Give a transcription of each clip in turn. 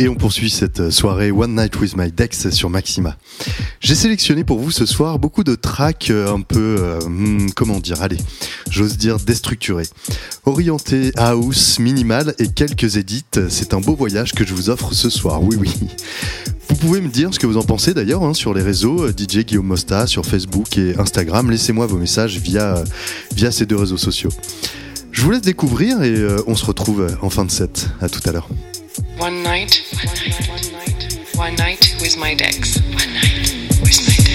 Et on poursuit cette soirée One Night with My Dex sur Maxima. J'ai sélectionné pour vous ce soir beaucoup de tracks euh, un peu, euh, hmm, comment dire, allez, j'ose dire déstructurés. Orientés house, minimal et quelques edits, c'est un beau voyage que je vous offre ce soir, oui oui. Vous pouvez me dire ce que vous en pensez d'ailleurs hein, sur les réseaux, euh, DJ Guillaume Mosta sur Facebook et Instagram. Laissez-moi vos messages via, via ces deux réseaux sociaux. Je vous laisse découvrir et on se retrouve en fin de set. À tout à l'heure. One night, one night, one night, one night with my Dex. One night with my Dex.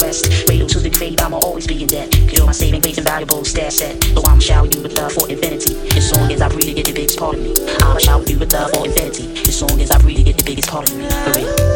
rest. Wait to the grave, I'ma always be in debt. Cause all my saving rates and valuable stat set. So I'ma shower you with love for infinity. As long as I breathe, you get the biggest part of me. I'ma shower you with love for infinity. As long as I breathe, you get the biggest part of me. For real.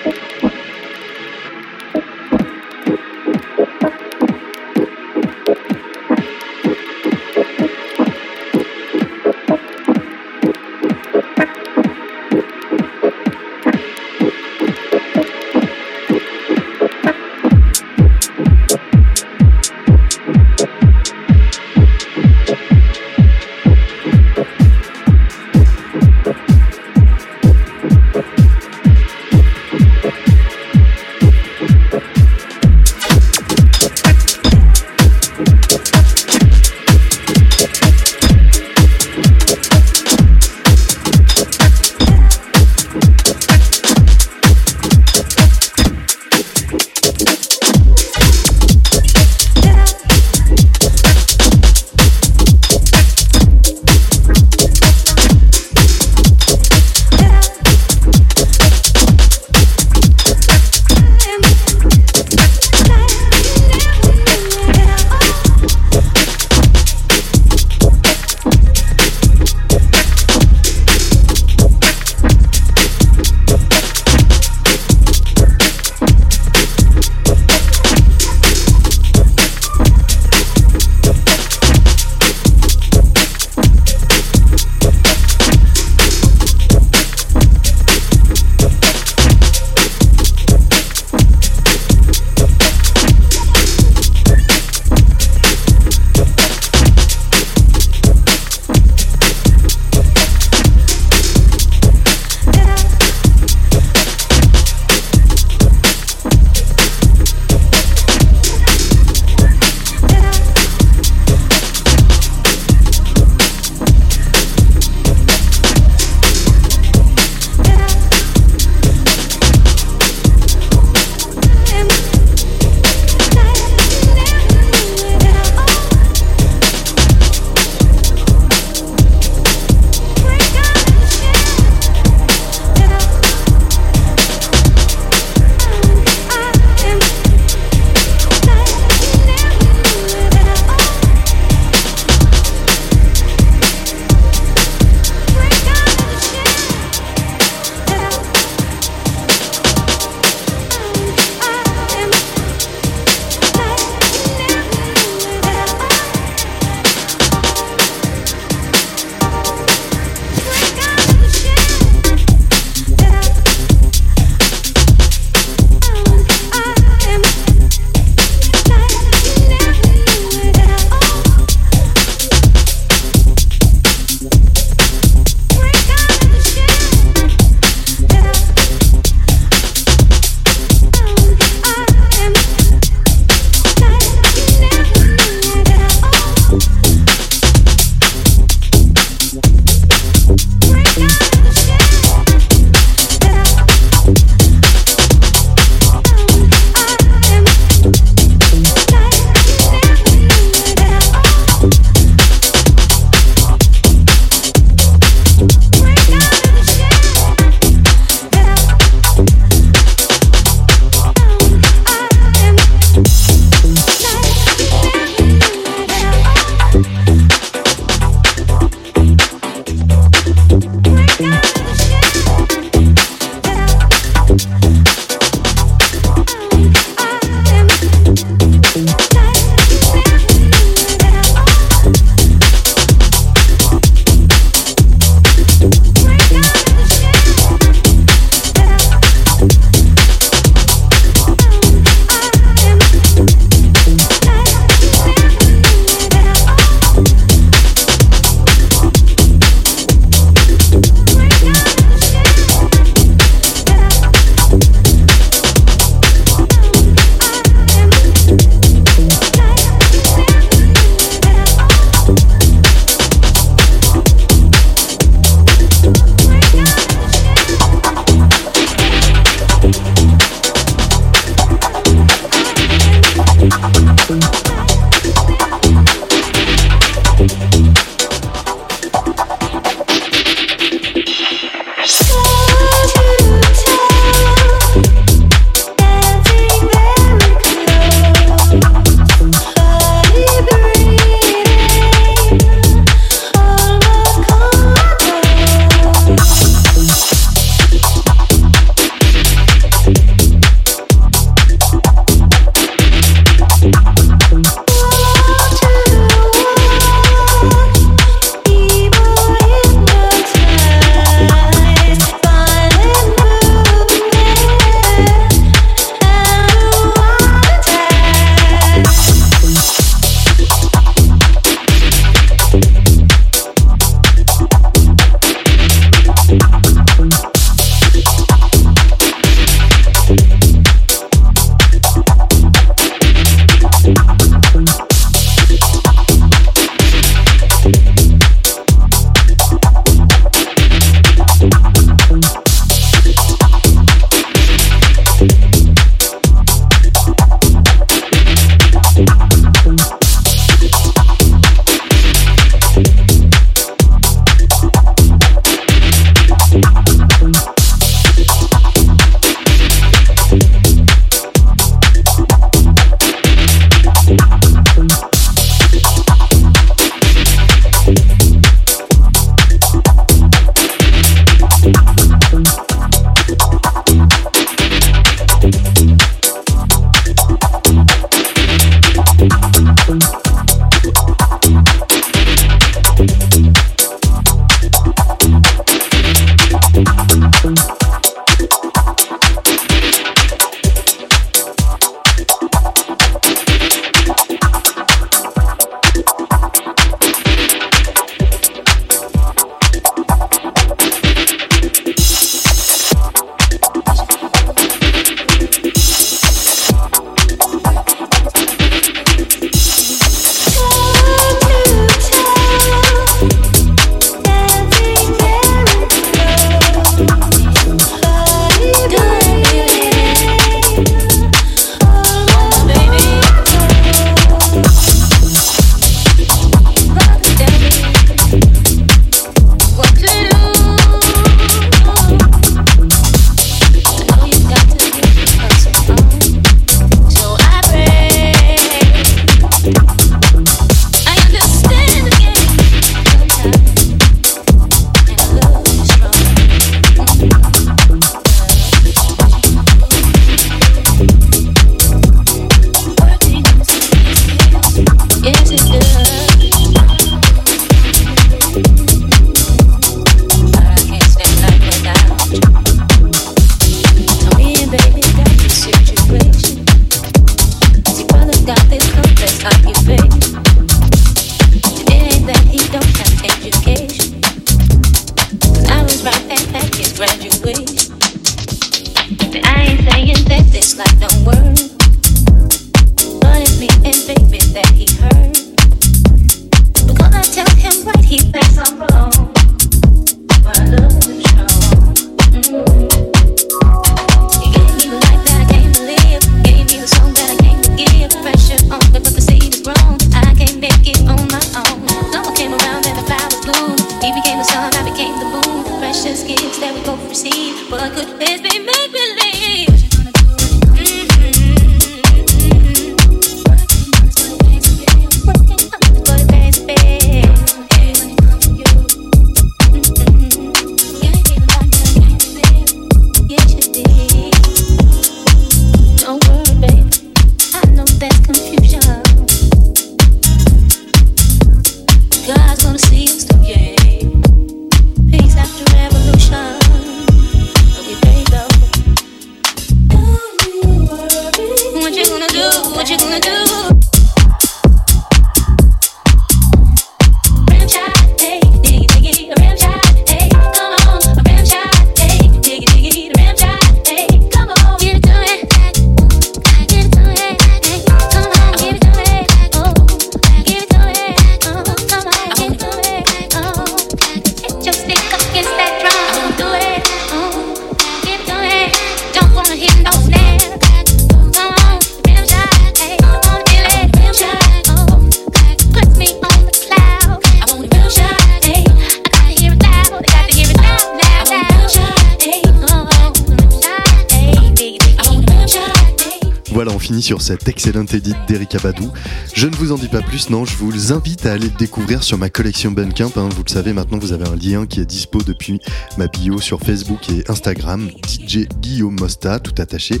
Excellente édite d'Eric Abadou. Je ne vous en dis pas plus, non, je vous invite à aller le découvrir sur ma collection Bandcamp. Hein. Vous le savez, maintenant vous avez un lien qui est dispo depuis ma bio sur Facebook et Instagram, DJ Guillaume Mosta, tout attaché.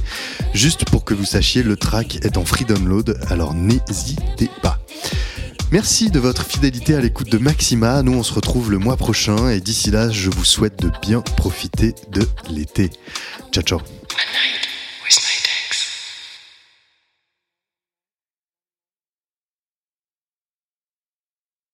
Juste pour que vous sachiez, le track est en free download, alors n'hésitez pas. Merci de votre fidélité à l'écoute de Maxima. Nous, on se retrouve le mois prochain et d'ici là, je vous souhaite de bien profiter de l'été. Ciao, ciao.